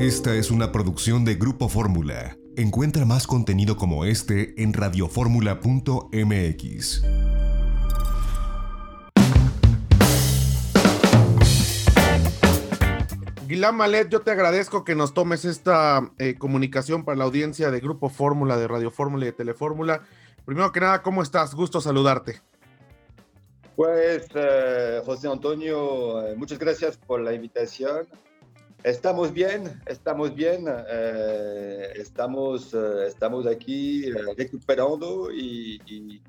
Esta es una producción de Grupo Fórmula. Encuentra más contenido como este en radioformula.mx. Guilán Malet, yo te agradezco que nos tomes esta eh, comunicación para la audiencia de Grupo Fórmula, de Radio Fórmula y de Telefórmula. Primero que nada, ¿cómo estás? Gusto saludarte. Pues, eh, José Antonio, eh, muchas gracias por la invitación. Estamos bien, estamos bien, estamos, estamos aquí recuperando y, y,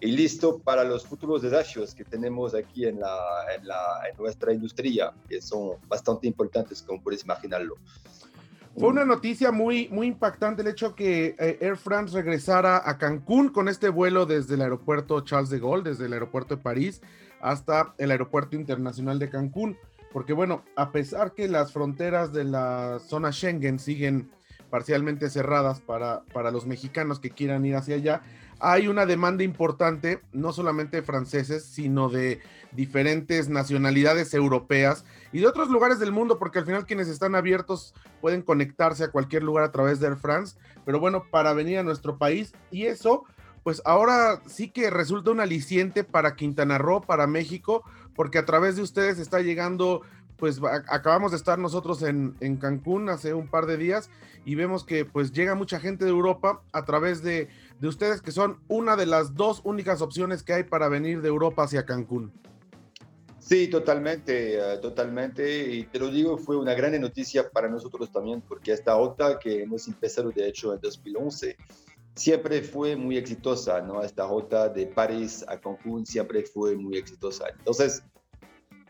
y, listo para los futuros desafíos que tenemos aquí en, la, en, la, en nuestra industria, que son bastante importantes, como puedes imaginarlo. Fue una noticia muy, muy impactante el hecho que eh, Air France regresara a Cancún con este vuelo desde el aeropuerto Charles de Gaulle, desde el aeropuerto de París hasta el aeropuerto internacional de Cancún. Porque bueno, a pesar que las fronteras de la zona Schengen siguen parcialmente cerradas para, para los mexicanos que quieran ir hacia allá, hay una demanda importante, no solamente de franceses, sino de diferentes nacionalidades europeas y de otros lugares del mundo, porque al final quienes están abiertos pueden conectarse a cualquier lugar a través de Air France, pero bueno, para venir a nuestro país y eso, pues ahora sí que resulta un aliciente para Quintana Roo, para México, porque a través de ustedes está llegando pues acabamos de estar nosotros en, en, Cancún hace un par de días y vemos que pues llega mucha gente de Europa a través de, de, ustedes que son una de las dos únicas opciones que hay para venir de Europa hacia Cancún. Sí, totalmente, uh, totalmente. Y te lo digo, fue una gran noticia para nosotros también, porque esta ruta que hemos empezado de hecho en 2011 siempre fue muy exitosa, ¿no? Esta ruta de París a Cancún siempre fue muy exitosa. Entonces,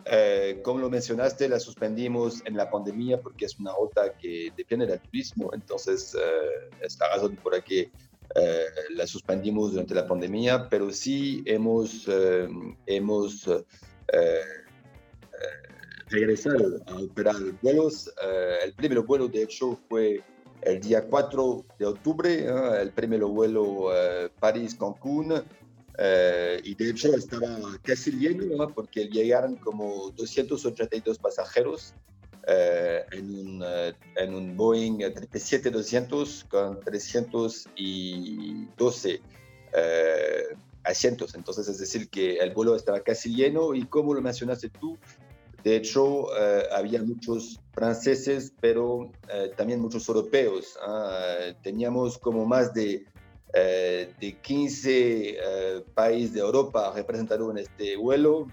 eh, como lo mencionaste, la suspendimos en la pandemia porque es una ruta que depende del turismo, entonces eh, es la razón por la que eh, la suspendimos durante la pandemia, pero sí hemos, eh, hemos eh, regresado a operar vuelos. el primer vuelo, de hecho, fue el día 4 de octubre, el primer vuelo París-Cancún. Uh, y de hecho estaba casi lleno ¿no? porque llegaron como 282 pasajeros uh, en, un, uh, en, un, Boeing 777-200 con 312 asientos. Entonces, es decir, que el vuelo estaba casi lleno y como lo mencionaste tú, de hecho, había muchos franceses, pero también muchos europeos. ¿ah? teníamos como más de eh, de 15 eh, países de Europa representaron este vuelo,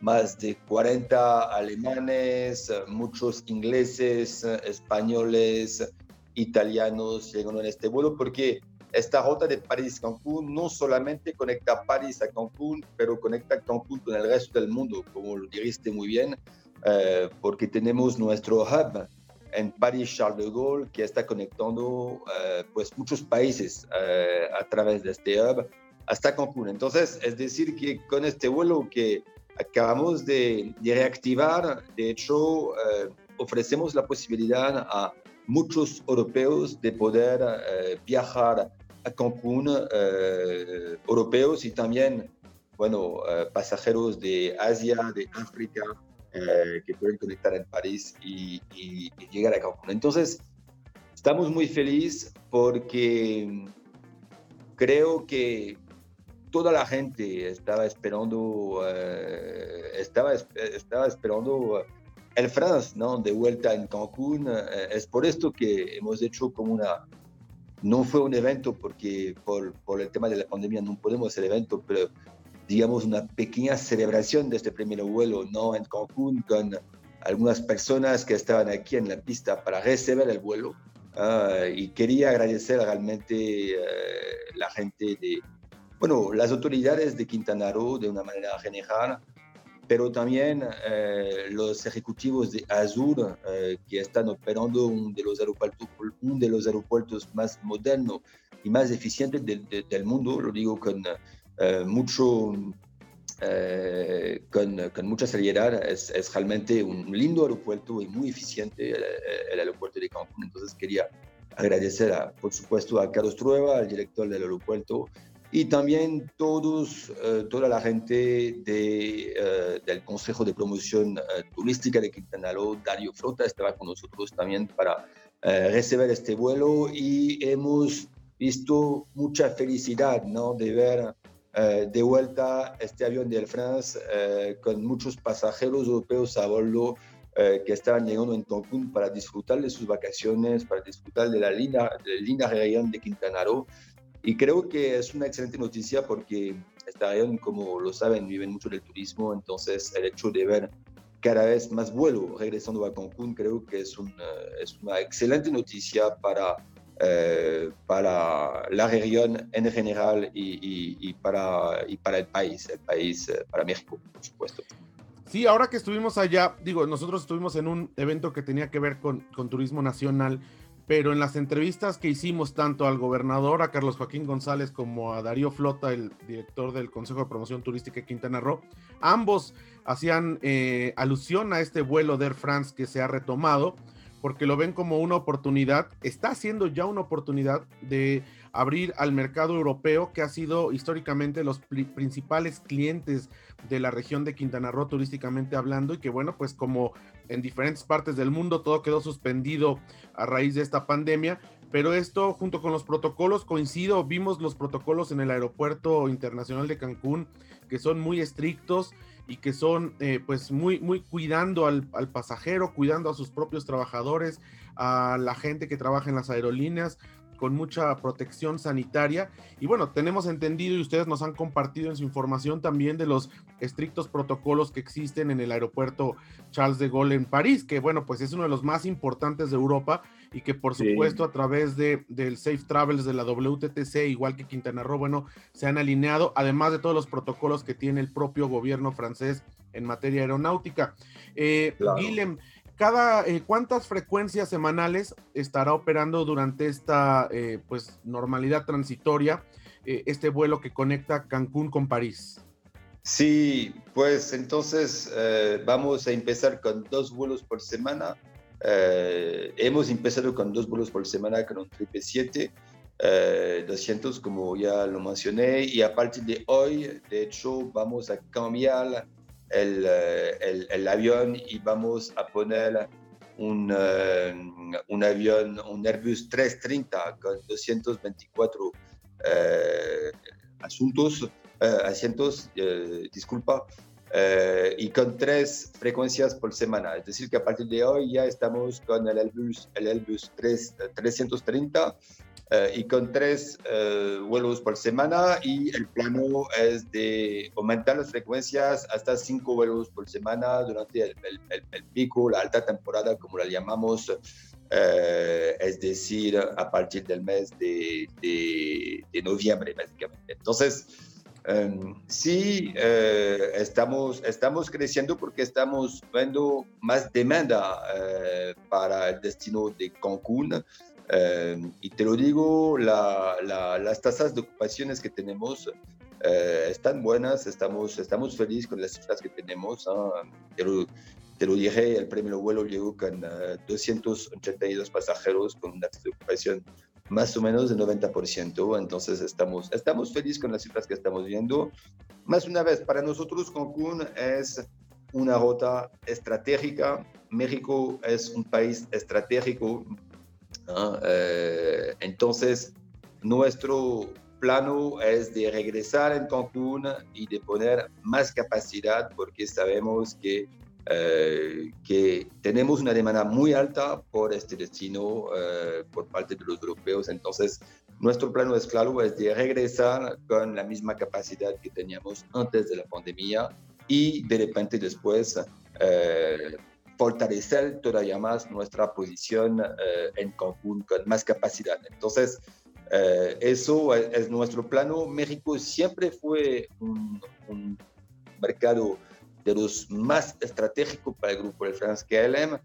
más de 40 alemanes, muchos ingleses, españoles, italianos llegaron en este vuelo porque esta ruta de París-Cancún no solamente conecta París a Cancún, pero conecta Cancún con el resto del mundo, como lo dijiste muy bien, eh, porque tenemos nuestro hub en París Charles de Gaulle que está conectando eh, pues muchos países eh, a través de este hub hasta Cancún. Entonces, es decir, que con este vuelo que acabamos de, de reactivar, de hecho, ofrecemos la posibilidad a muchos europeos de poder viajar a Cancún, europeos y también, bueno, pasajeros de Asia, de África, eh, que pueden conectar en París y, llegar a Cancún. Entonces, estamos muy felices porque creo que toda la gente estaba esperando, eh, estaba, estaba esperando el France, ¿no? De vuelta en Cancún. Eh, es por esto que hemos hecho como una, no fue un evento porque por, el tema de la pandemia no podemos hacer evento, pero digamos, una pequeña celebración de este primer vuelo, ¿no? En Cancún, con algunas personas que estaban aquí en la pista para recibir el vuelo. Uh, y quería agradecer realmente uh, la gente de, bueno, las autoridades de Quintana Roo de una manera general, pero también uh, los ejecutivos de Azur que están operando uno de los aeropuertos, uno de los aeropuertos más modernos y más eficientes de, de, del mundo, lo digo con eh, mucho, eh, con, con, mucha seriedad. Es, es, realmente un lindo aeropuerto y muy eficiente el, el, aeropuerto de Cancún. Entonces quería agradecer, a, por supuesto, a Carlos Trueba, el director del aeropuerto, y también todos, eh, toda la gente de, eh, del Consejo de Promoción eh, Turística de Quintana Roo, Dario Flota, estaba con nosotros también para recibir este vuelo y hemos visto mucha felicidad ¿no? de ver de vuelta este avión de Air France con muchos pasajeros europeos a bordo que estaban llegando en Cancún para disfrutar de sus vacaciones, para disfrutar de la linda, de la de Quintana Roo. Y creo que es una excelente noticia porque esta región, como lo saben, viven mucho del turismo, entonces el hecho de ver cada vez más vuelo regresando a Cancún creo que es una, es una excelente noticia para, eh, para la región en general y, y, para, y para el país, el país, eh, para México, por supuesto. Sí, ahora que estuvimos allá, digo, nosotros estuvimos en un evento que tenía que ver con, con turismo nacional pero en las entrevistas que hicimos tanto al gobernador, a Carlos Joaquín González, como a Darío Flota, el director del Consejo de Promoción Turística de Quintana Roo, ambos hacían eh, alusión a este vuelo de Air France que se ha retomado, porque lo ven como una oportunidad, está siendo ya una oportunidad de abrir al mercado europeo, que ha sido históricamente los principales clientes de la región de Quintana Roo turísticamente hablando, y que bueno, pues como en diferentes partes del mundo todo quedó suspendido a raíz de esta pandemia, pero esto junto con los protocolos coincido, vimos los protocolos en el aeropuerto internacional de Cancún, que son muy estrictos y que son eh, pues muy, muy cuidando al, al, pasajero, cuidando a sus propios trabajadores, a la gente que trabaja en las aerolíneas, con mucha protección sanitaria. Y bueno, tenemos entendido y ustedes nos han compartido en su información también de los estrictos protocolos que existen en el aeropuerto Charles de Gaulle en París, que bueno, pues es uno de los más importantes de Europa y que por supuesto a través de, del Safe Travels de la WTTC, igual que Quintana Roo, bueno, se han alineado, además de todos los protocolos que tiene el propio gobierno francés en materia aeronáutica. Eh, cada, eh, ¿cuántas frecuencias semanales estará operando durante esta eh, pues, normalidad transitoria eh, este vuelo que conecta Cancún con París? Sí, pues entonces vamos a empezar con dos vuelos por semana. hemos empezado con dos vuelos por semana con un 777. 200 como ya lo mencioné y a partir de hoy de hecho vamos a cambiar eh, el, el, avión y vamos a poner un, eh, un, avión, un Airbus 330 con 224 eh, asuntos, asientos, disculpa, y con tres frecuencias por semana. Es decir, que a partir de hoy ya estamos con el Airbus, el Airbus 3, 330 eh, y con tres eh, vuelos por semana y el plano es de aumentar las frecuencias hasta cinco vuelos por semana durante el, el, pico, la alta temporada, como la llamamos, eh, es decir, a partir del mes de, de, noviembre, básicamente. Entonces, em, sí, estamos, estamos creciendo porque estamos viendo más demanda para el destino de Cancún. Eh, y te lo digo, las tasas de ocupaciones que tenemos eh, están buenas, estamos, estamos felices con las cifras que tenemos. Te, lo, te, lo, dije, el primer vuelo llegó con 282 eh, pasajeros con una tasa de ocupación más o menos de 90%, entonces estamos, estamos felices con las cifras que estamos viendo. Más una vez, para nosotros Cancún es una ruta estratégica, México es un país estratégico eh, entonces, nuestro plano es de regresar en Cancún y de poner más capacidad porque sabemos que, eh, que tenemos una demanda muy alta por este destino eh, por parte de los europeos. Entonces, nuestro plano es claro, es de regresar con la misma capacidad que teníamos antes de la pandemia y de repente después fortalecer todavía más nuestra posición eh, en Cancún con más capacidad. Entonces, eh, eso es, nuestro plano. México siempre fue un, mercado de los más estratégicos para el grupo de France KLM.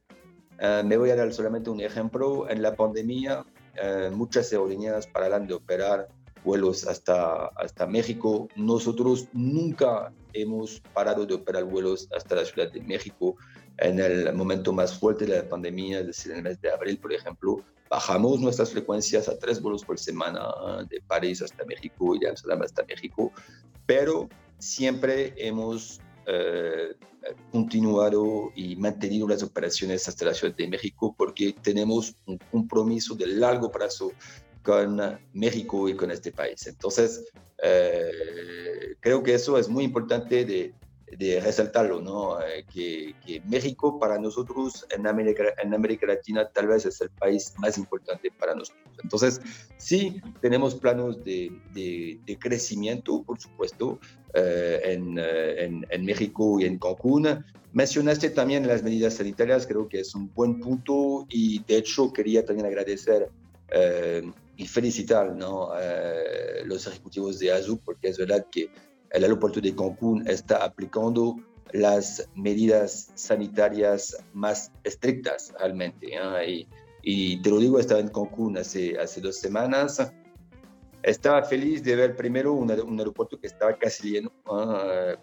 Eh, me voy a dar solamente un ejemplo. En la pandemia, muchas aerolíneas pararon de operar vuelos hasta, hasta México. Nosotros nunca hemos parado de operar vuelos hasta la Ciudad de México en el momento más fuerte de la pandemia, es decir, en el mes de abril, por ejemplo, bajamos nuestras frecuencias a tres vuelos por semana, de París hasta México y de Amsterdam hasta México, pero siempre hemos eh, continuado y mantenido las operaciones hasta la Ciudad de México porque tenemos un compromiso de largo plazo con México y con este país. Entonces, eh, creo que eso es muy importante de, de resaltarlo, ¿no? Eh, que, México para nosotros en América, en América Latina tal vez es el país más importante para nosotros. Entonces, sí, tenemos planos de, de, crecimiento, por supuesto, eh, en, eh, en, en, México y en Cancún. Mencionaste también las medidas sanitarias, creo que es un buen punto y de hecho quería también agradecer y felicitar ¿no? los ejecutivos de AZU porque es verdad que el aeropuerto de Cancún está aplicando las medidas sanitarias más estrictas realmente. Y, y, te lo digo, estaba en Cancún hace, hace dos semanas estaba feliz de ver primero un, aeropuerto que estaba casi lleno,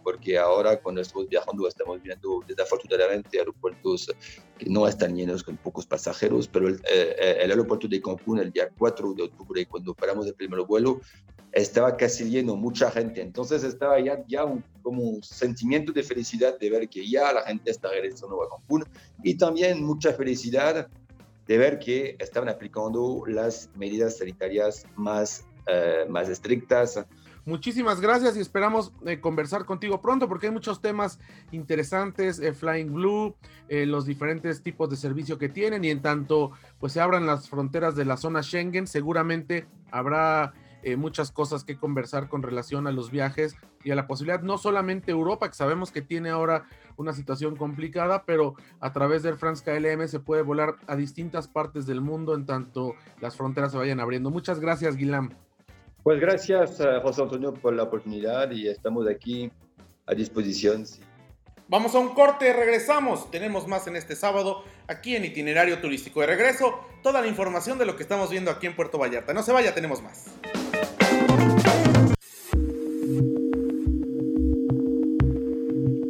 porque ahora cuando estamos viajando estamos viendo desafortunadamente aeropuertos que no están llenos con pocos pasajeros, pero el, eh, el, aeropuerto de Cancún el día 4 de octubre, cuando paramos el primer vuelo, estaba casi lleno, mucha gente. Entonces estaba ya, ya un, como un sentimiento de felicidad de ver que ya la gente está regresando a Cancún y también mucha felicidad de ver que estaban aplicando las medidas sanitarias más eh, más estrictas. Muchísimas gracias y esperamos eh, conversar contigo pronto porque hay muchos temas interesantes, eh, Flying Blue, los diferentes tipos de servicio que tienen y en tanto pues se abran las fronteras de la zona Schengen, seguramente habrá muchas cosas que conversar con relación a los viajes y a la posibilidad, no solamente Europa, que sabemos que tiene ahora una situación complicada, pero a través del France KLM se puede volar a distintas partes del mundo en tanto las fronteras se vayan abriendo. Muchas gracias, Guilam. Pues gracias, eh, José Antonio, por la oportunidad y estamos aquí a disposición. Vamos a un corte, regresamos. Tenemos más en este sábado aquí en Itinerario Turístico. De regreso, toda la información de lo que estamos viendo aquí en Puerto Vallarta. No se vaya, tenemos más.